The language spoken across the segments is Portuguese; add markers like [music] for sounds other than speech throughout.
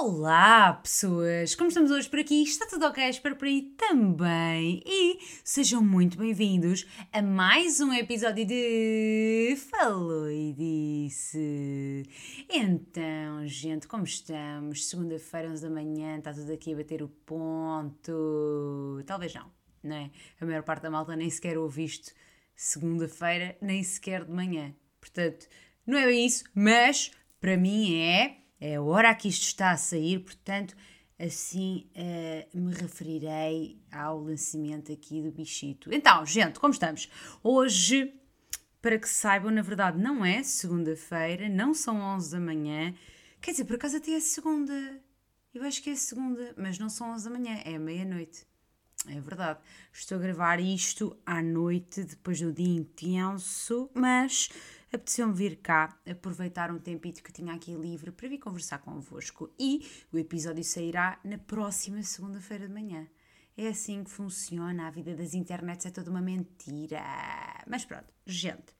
Olá, pessoas! Como estamos hoje por aqui? Está tudo ok? Espero por aí também. E sejam muito bem-vindos a mais um episódio de Falou e Disse. Então, gente, como estamos? Segunda-feira, 11 da manhã, está tudo aqui a bater o ponto. Talvez não, não é? A maior parte da malta nem sequer ouve isto segunda-feira, nem sequer de manhã. Portanto, não é bem isso, mas para mim é é a hora que isto está a sair, portanto, assim uh, me referirei ao lançamento aqui do bichito. Então, gente, como estamos? Hoje, para que saibam, na verdade não é segunda-feira, não são 11 da manhã, quer dizer, por acaso até é segunda. Eu acho que é segunda, mas não são 11 da manhã, é meia-noite. É verdade. Estou a gravar isto à noite, depois do dia intenso, mas apeteceu-me vir cá, aproveitar um tempito que tinha aqui livre para vir conversar convosco. E o episódio sairá na próxima segunda-feira de manhã. É assim que funciona, a vida das internets é toda uma mentira. Mas pronto, gente.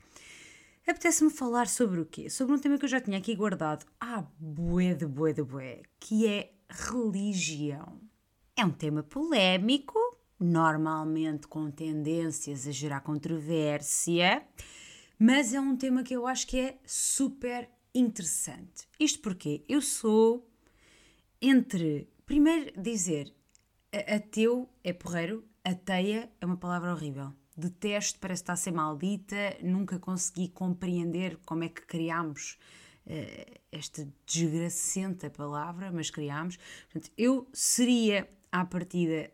Apetece-me falar sobre o quê? Sobre um tema que eu já tinha aqui guardado há bué de bué de bué, que é religião. É um tema polémico, normalmente com tendências a gerar controvérsia, mas é um tema que eu acho que é super interessante. Isto porque eu sou entre, primeiro dizer, ateu é porreiro, ateia é uma palavra horrível. Detesto, parece estar a ser maldita, nunca consegui compreender como é que criámos uh, esta desgracenta palavra, mas criámos. Portanto, eu seria, à partida,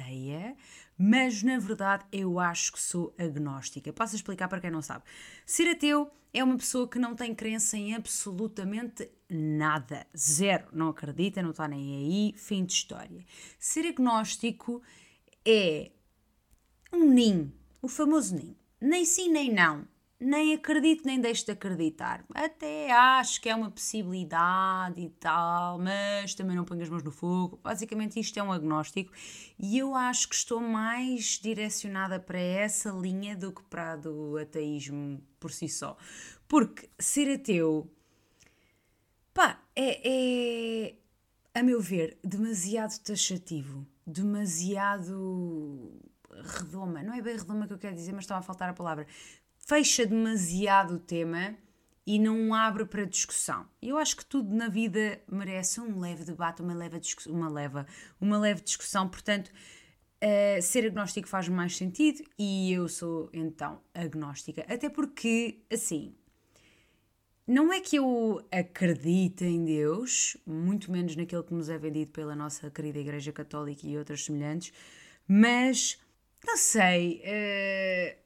ateia, mas na verdade eu acho que sou agnóstica. Posso explicar para quem não sabe. Ser ateu é uma pessoa que não tem crença em absolutamente nada. Zero. Não acredita, não está nem aí, fim de história. Ser agnóstico é um ninho, o famoso ninho. Nem sim, nem não nem acredito nem deixo de acreditar. Até acho que é uma possibilidade e tal, mas também não ponho as mãos no fogo. Basicamente, isto é um agnóstico e eu acho que estou mais direcionada para essa linha do que para a do ateísmo por si só. Porque ser ateu, pá, é, é a meu ver, demasiado taxativo, demasiado redoma. Não é bem redoma que eu quero dizer, mas estava a faltar a palavra fecha demasiado o tema e não abre para discussão. Eu acho que tudo na vida merece um leve debate, uma leve, uma leva, uma leve discussão, portanto, uh, ser agnóstico faz mais sentido e eu sou então agnóstica. Até porque, assim, não é que eu acredite em Deus, muito menos naquele que nos é vendido pela nossa querida Igreja Católica e outras semelhantes, mas não sei. Uh,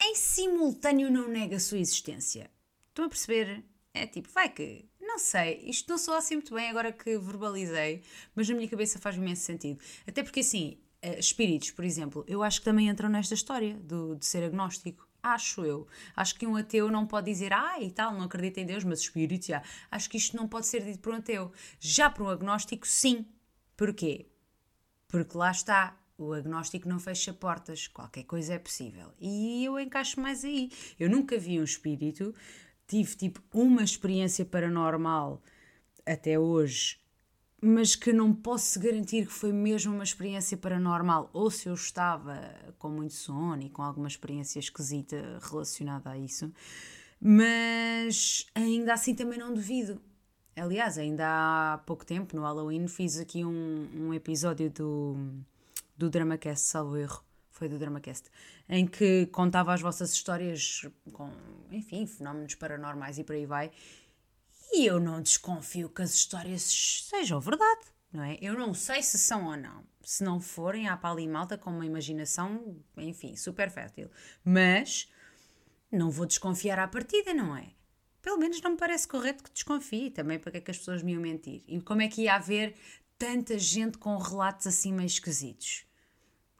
em simultâneo não nega a sua existência. Estão a perceber? É tipo, vai que. Não sei, isto não soa assim muito bem agora que verbalizei, mas na minha cabeça faz imenso sentido. Até porque, assim, eh, espíritos, por exemplo, eu acho que também entram nesta história do, de ser agnóstico. Acho eu. Acho que um ateu não pode dizer, ah, e tal, não acredita em Deus, mas espíritos, já. Acho que isto não pode ser dito por um ateu. Já para um agnóstico, sim. Porquê? Porque lá está, o agnóstico não fecha portas, qualquer coisa é possível. E eu encaixo mais aí. Eu nunca vi um espírito, tive tipo uma experiência paranormal até hoje, mas que não posso garantir que foi mesmo uma experiência paranormal, ou se eu estava com muito sono e com alguma experiência esquisita relacionada a isso, mas ainda assim também não duvido. Aliás, ainda há pouco tempo, no Halloween, fiz aqui um, um episódio do do DramaCast, salvo erro. Foi do DramaCast, em que contava as vossas histórias com, enfim, fenómenos paranormais e por aí vai. E eu não desconfio que as histórias sejam verdade, não é? Eu não sei se são ou não. Se não forem, há para ali malta com uma imaginação, enfim, super fértil. Mas não vou desconfiar à partida, não é? Pelo menos não me parece correto que desconfie também para que é que as pessoas me iam mentir. E como é que ia haver tanta gente com relatos assim meio esquisitos?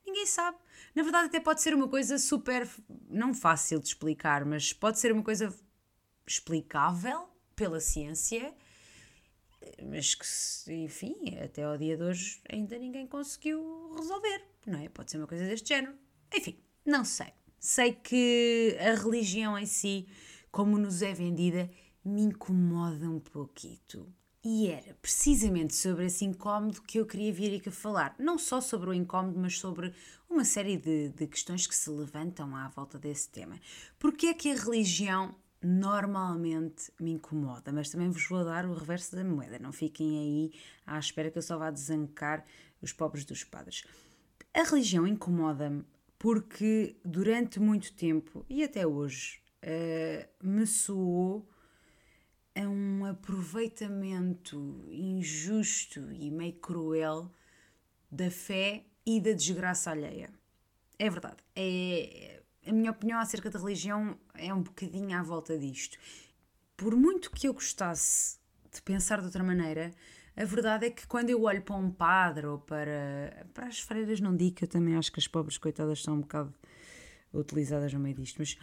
Ninguém sabe. Na verdade, até pode ser uma coisa super. não fácil de explicar, mas pode ser uma coisa explicável pela ciência, mas que, enfim, até ao dia de hoje ainda ninguém conseguiu resolver, não é? Pode ser uma coisa deste género. Enfim, não sei. Sei que a religião em si, como nos é vendida, me incomoda um pouquito. E era precisamente sobre esse incómodo que eu queria vir aqui falar. Não só sobre o incómodo, mas sobre uma série de, de questões que se levantam à volta desse tema. Porque é que a religião normalmente me incomoda? Mas também vos vou dar o reverso da moeda. Não fiquem aí à espera que eu só vá desancar os pobres dos padres. A religião incomoda-me porque durante muito tempo, e até hoje, uh, me soou a um aproveitamento injusto e meio cruel da fé e da desgraça alheia. É verdade. É, a minha opinião acerca da religião é um bocadinho à volta disto. Por muito que eu gostasse de pensar de outra maneira, a verdade é que quando eu olho para um padre ou para, para as freiras, não digo que eu também acho que as pobres coitadas são um bocado utilizadas no meio disto, mas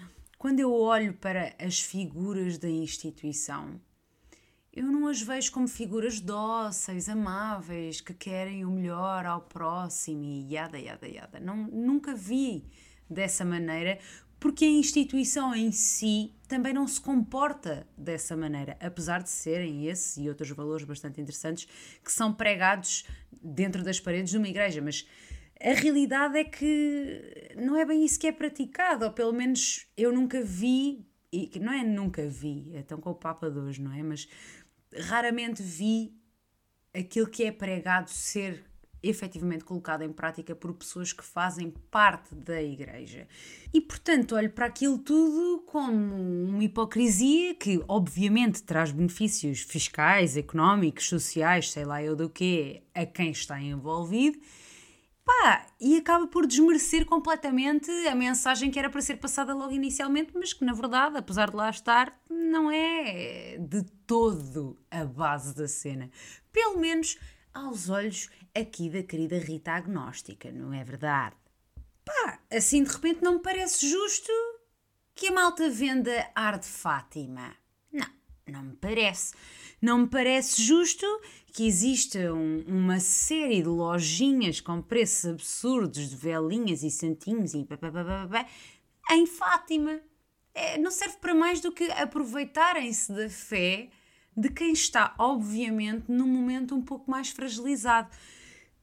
quando eu olho para as figuras da instituição, eu não as vejo como figuras dóceis, amáveis, que querem o melhor ao próximo e yada, yada, yada. Não, nunca vi dessa maneira, porque a instituição em si também não se comporta dessa maneira, apesar de serem esses e outros valores bastante interessantes que são pregados dentro das paredes de uma igreja, mas a realidade é que não é bem isso que é praticado, ou pelo menos eu nunca vi, e não é nunca vi, é tão com o Papa de hoje, não é? Mas raramente vi aquilo que é pregado ser efetivamente colocado em prática por pessoas que fazem parte da Igreja. E, portanto, olho para aquilo tudo como uma hipocrisia que, obviamente, traz benefícios fiscais, económicos, sociais, sei lá eu do que, a quem está envolvido. Pá, e acaba por desmerecer completamente a mensagem que era para ser passada logo inicialmente, mas que na verdade, apesar de lá estar, não é de todo a base da cena. Pelo menos aos olhos aqui da querida Rita Agnóstica, não é verdade? Pá, assim de repente não me parece justo que a malta venda ar de Fátima. Não, não me parece. Não me parece justo que exista um, uma série de lojinhas com preços absurdos de velinhas e santinhos e papapá em Fátima. É, não serve para mais do que aproveitarem-se da fé de quem está, obviamente, num momento um pouco mais fragilizado.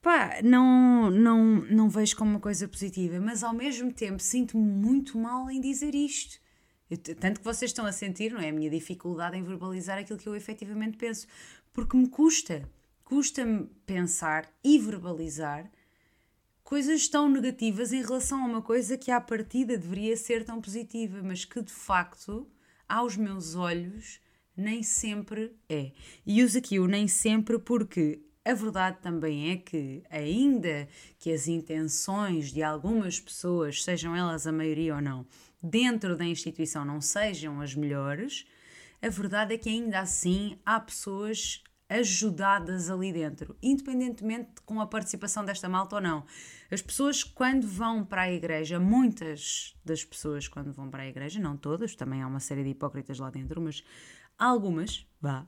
Pá, não, não, não vejo como uma coisa positiva, mas ao mesmo tempo sinto-me muito mal em dizer isto. Eu, tanto que vocês estão a sentir, não é? A minha dificuldade em verbalizar aquilo que eu efetivamente penso. Porque me custa, custa-me pensar e verbalizar coisas tão negativas em relação a uma coisa que à partida deveria ser tão positiva, mas que de facto, aos meus olhos, nem sempre é. E uso aqui o nem sempre porque a verdade também é que, ainda que as intenções de algumas pessoas, sejam elas a maioria ou não, dentro da instituição não sejam as melhores, a verdade é que ainda assim há pessoas ajudadas ali dentro, independentemente com a participação desta malta ou não. As pessoas, quando vão para a igreja, muitas das pessoas, quando vão para a igreja, não todas, também há uma série de hipócritas lá dentro, mas algumas, vá,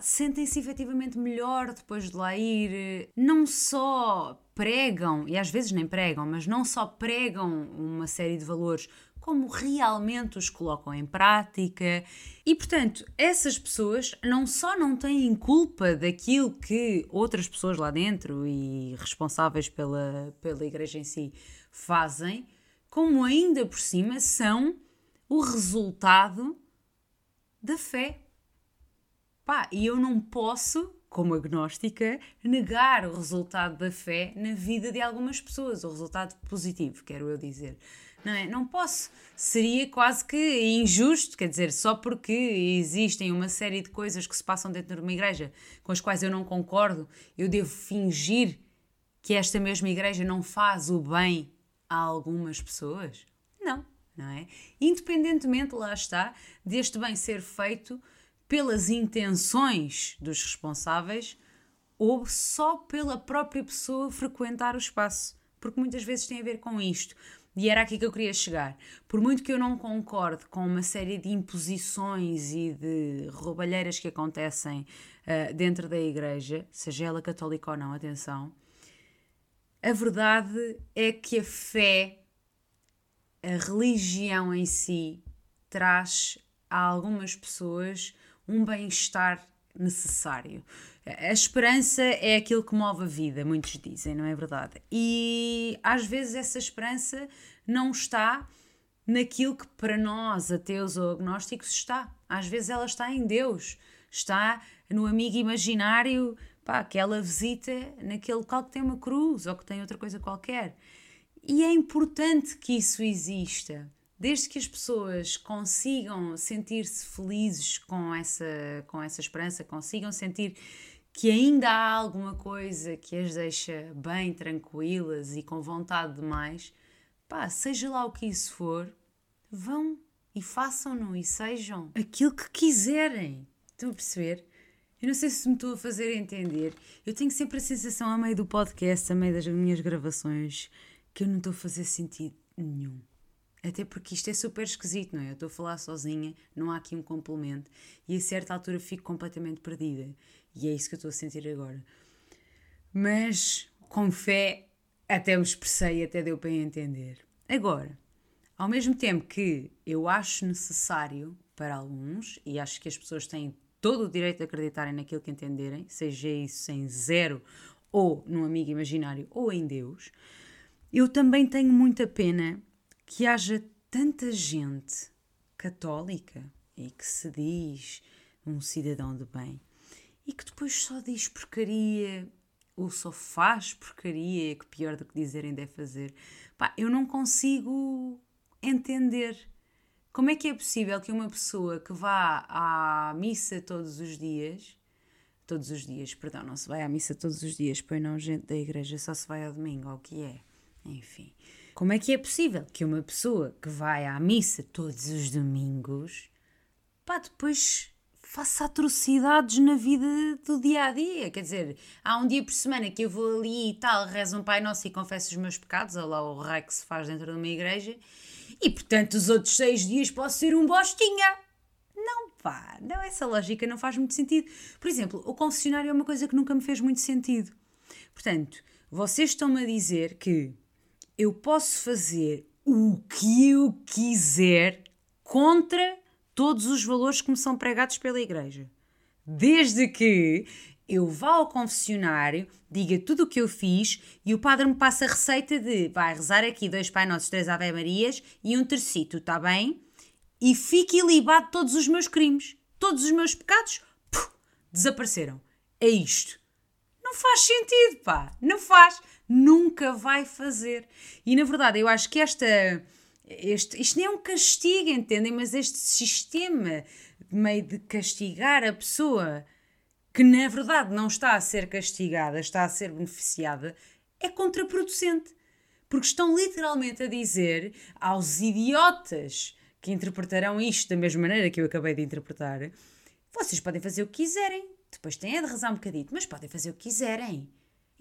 sentem-se efetivamente melhor depois de lá ir. Não só pregam, e às vezes nem pregam, mas não só pregam uma série de valores, como realmente os colocam em prática. E portanto, essas pessoas não só não têm culpa daquilo que outras pessoas lá dentro e responsáveis pela, pela igreja em si fazem, como ainda por cima são o resultado da fé. Pá, e eu não posso, como agnóstica, negar o resultado da fé na vida de algumas pessoas, o resultado positivo, quero eu dizer. Não é? Não posso. Seria quase que injusto, quer dizer, só porque existem uma série de coisas que se passam dentro de uma igreja com as quais eu não concordo, eu devo fingir que esta mesma igreja não faz o bem a algumas pessoas? Não, não é? Independentemente, lá está, deste bem ser feito pelas intenções dos responsáveis ou só pela própria pessoa frequentar o espaço, porque muitas vezes tem a ver com isto. E era aqui que eu queria chegar. Por muito que eu não concorde com uma série de imposições e de roubalheiras que acontecem uh, dentro da igreja, seja ela católica ou não, atenção, a verdade é que a fé, a religião em si, traz a algumas pessoas um bem-estar necessário. A esperança é aquilo que move a vida, muitos dizem, não é verdade? E às vezes essa esperança não está naquilo que para nós, ateus ou agnósticos, está. Às vezes ela está em Deus, está no amigo imaginário, pá, aquela visita naquele local que tem uma cruz ou que tem outra coisa qualquer. E é importante que isso exista. Desde que as pessoas consigam sentir-se felizes com essa, com essa esperança, consigam sentir que ainda há alguma coisa que as deixa bem tranquilas e com vontade de mais, pá, seja lá o que isso for, vão e façam-no e sejam aquilo que quiserem. Estão a perceber? Eu não sei se me estou a fazer entender. Eu tenho sempre a sensação, a meio do podcast, a meio das minhas gravações, que eu não estou a fazer sentido nenhum. Até porque isto é super esquisito, não é? Eu estou a falar sozinha, não há aqui um complemento, e a certa altura fico completamente perdida. E é isso que eu estou a sentir agora. Mas, com fé, até me expressei, até deu para entender. Agora, ao mesmo tempo que eu acho necessário para alguns, e acho que as pessoas têm todo o direito de acreditarem naquilo que entenderem, seja isso em zero, ou num amigo imaginário, ou em Deus, eu também tenho muita pena que haja tanta gente católica e que se diz um cidadão de bem e que depois só diz porcaria ou só faz porcaria, que pior do que dizerem deve fazer. Pá, eu não consigo entender como é que é possível que uma pessoa que vá à missa todos os dias, todos os dias, perdão, não se vai à missa todos os dias, pois não, gente da igreja só se vai ao domingo, ou o que é, enfim. Como é que é possível que uma pessoa que vai à missa todos os domingos, pá, depois faça atrocidades na vida do dia a dia. Quer dizer, há um dia por semana que eu vou ali e tal, rezo um Pai Nosso e confesso os meus pecados, olha lá o raio que se faz dentro de uma igreja, e portanto os outros seis dias posso ser um bostinha. Não, pá, não, essa lógica não faz muito sentido. Por exemplo, o confessionário é uma coisa que nunca me fez muito sentido. Portanto, vocês estão-me a dizer que eu posso fazer o que eu quiser contra todos os valores que me são pregados pela Igreja. Desde que eu vá ao confessionário, diga tudo o que eu fiz e o padre me passa a receita de vai rezar aqui dois Pai Nossos, três Ave Marias e um tercito, está bem? E fique ilibado todos os meus crimes. Todos os meus pecados puf, desapareceram. É isto. Não faz sentido, pá. Não faz. Nunca vai fazer. E na verdade, eu acho que esta este, isto nem é um castigo, entendem? Mas este sistema meio de castigar a pessoa que na verdade não está a ser castigada, está a ser beneficiada, é contraproducente. Porque estão literalmente a dizer aos idiotas que interpretarão isto da mesma maneira que eu acabei de interpretar: vocês podem fazer o que quiserem, depois têm a de rezar um bocadito, mas podem fazer o que quiserem.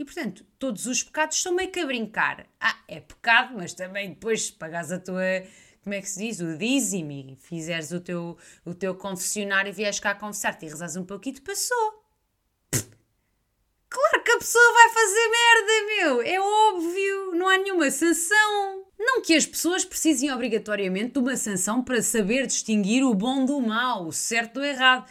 E portanto, todos os pecados são meio que a brincar. Ah, é pecado, mas também depois se pagares a tua. Como é que se diz? O dízimo fizeres o teu, o teu confessionário e vieres cá confessar-te e rezas um pouquinho, passou. Claro que a pessoa vai fazer merda, meu! É óbvio! Não há nenhuma sanção! Não que as pessoas precisem obrigatoriamente de uma sanção para saber distinguir o bom do mau, o certo do errado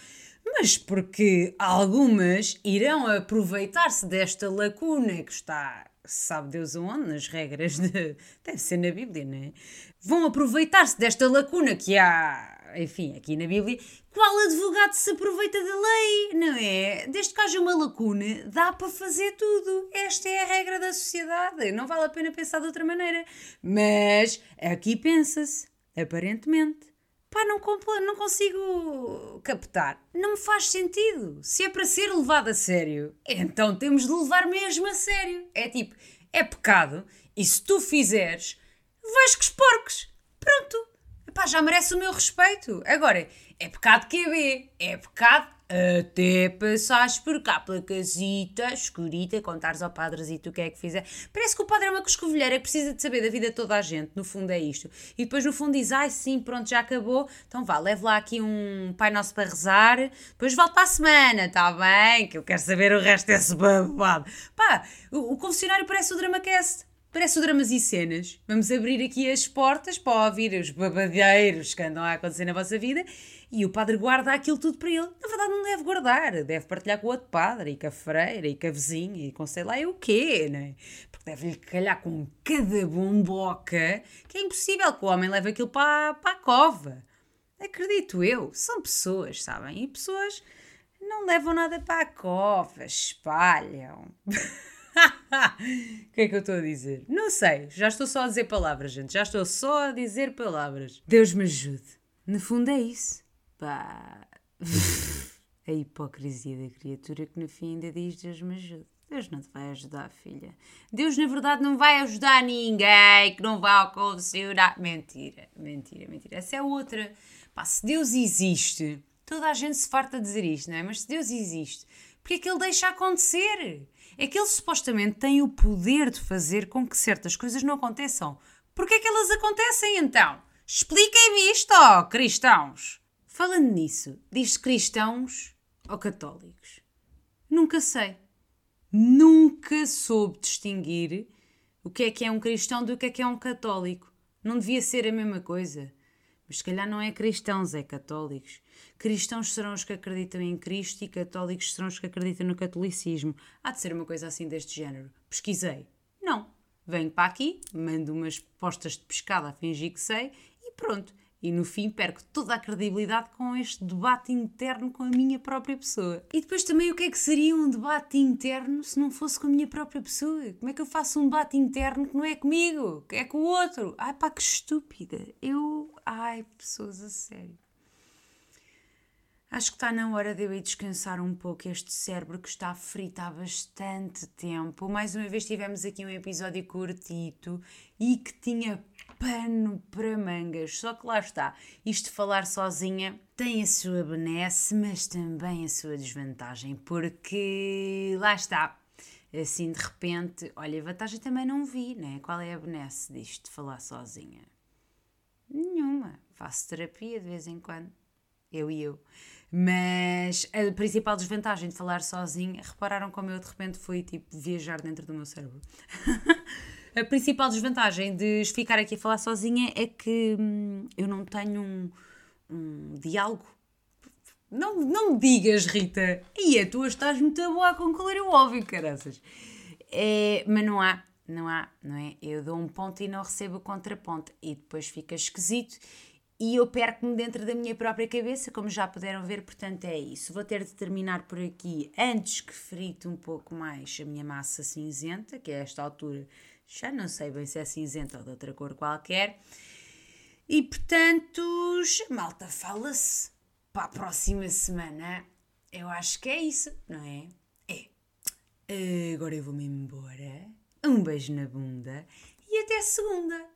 mas porque algumas irão aproveitar-se desta lacuna que está, sabe Deus onde, nas regras de. deve ser na Bíblia, não é? Vão aproveitar-se desta lacuna que há, enfim, aqui na Bíblia. Qual advogado se aproveita da lei, não é? Desde que haja uma lacuna, dá para fazer tudo. Esta é a regra da sociedade. Não vale a pena pensar de outra maneira. Mas aqui pensa-se, aparentemente pá, não, não consigo captar. Não faz sentido. Se é para ser levado a sério, então temos de levar mesmo a sério. É tipo, é pecado e se tu fizeres, vais com os porcos. Pronto. Epá, já merece o meu respeito. Agora, é pecado QB, é pecado até passares por cá pela casita escurita, contares ao padrezito o que é que fizer. Parece que o padre é uma coscovilheira que precisa de saber da vida de toda a gente, no fundo é isto. E depois no fundo diz, ai sim, pronto, já acabou, então vá, leve lá aqui um Pai Nosso para rezar, depois volto para a semana, está bem? Que eu quero saber o resto desse babado. Pá, o, o confessionário parece o DramaCast. Parece o Dramas e Cenas. Vamos abrir aqui as portas para ouvir os babadeiros que andam a acontecer na vossa vida e o padre guarda aquilo tudo para ele. Na verdade, não deve guardar, deve partilhar com o outro padre e com a freira e com a vizinha e com sei lá e o quê, né? Porque deve-lhe calhar com cada bomboca que é impossível que o homem leve aquilo para, para a cova. Acredito eu. São pessoas, sabem? E pessoas não levam nada para a cova, espalham. [laughs] O que é que eu estou a dizer? Não sei, já estou só a dizer palavras, gente. Já estou só a dizer palavras. Deus me ajude. No fundo é isso. Pá. [laughs] A hipocrisia da criatura que no fim ainda diz Deus me ajude. Deus não te vai ajudar, filha. Deus, na verdade, não vai ajudar ninguém que não vá condicionar. Mentira, mentira, mentira. Essa é outra. Pá, se Deus existe, toda a gente se farta de dizer isto, não é? Mas se Deus existe, porque é que Ele deixa acontecer? é que ele supostamente tem o poder de fazer com que certas coisas não aconteçam. Porquê é que elas acontecem então? Expliquem-me isto, oh, cristãos! Falando nisso, diz cristãos ou católicos? Nunca sei. Nunca soube distinguir o que é que é um cristão do que é que é um católico. Não devia ser a mesma coisa. Mas se calhar não é cristãos, é católicos. Cristãos serão os que acreditam em Cristo e católicos serão os que acreditam no catolicismo. Há de ser uma coisa assim deste género. Pesquisei. Não. Venho para aqui, mando umas postas de pescada a fingir que sei e pronto. E no fim perco toda a credibilidade com este debate interno com a minha própria pessoa. E depois também o que é que seria um debate interno se não fosse com a minha própria pessoa? Como é que eu faço um debate interno que não é comigo, que é com o outro? Ai pá, que estúpida. Eu. Ai, pessoas a sério. Acho que está na hora de eu ir descansar um pouco este cérebro que está frito há bastante tempo. Mais uma vez tivemos aqui um episódio curtito e que tinha pano para mangas. Só que lá está, isto de falar sozinha tem a sua benesse, mas também a sua desvantagem, porque lá está. Assim de repente, olha, a vantagem também não vi, né? Qual é a benesse disto de falar sozinha? Nenhuma. Faço terapia de vez em quando. Eu e eu. Mas a principal desvantagem de falar sozinha, repararam como eu de repente fui tipo viajar dentro do meu cérebro. [laughs] a principal desvantagem de ficar aqui a falar sozinha é que hum, eu não tenho um, um diálogo. Não, não me digas, Rita, e a tua estás muito boa a concluir o óbvio, caraças. É, mas não há, não há, não é? Eu dou um ponto e não recebo o contraponto, e depois fica esquisito e eu perco-me dentro da minha própria cabeça, como já puderam ver, portanto é isso. Vou ter de terminar por aqui antes que frite um pouco mais a minha massa cinzenta, que a esta altura já não sei bem se é cinzenta ou de outra cor qualquer. E portanto, malta, fala-se para a próxima semana. Eu acho que é isso, não é? É. Agora eu vou-me embora. Um beijo na bunda e até segunda.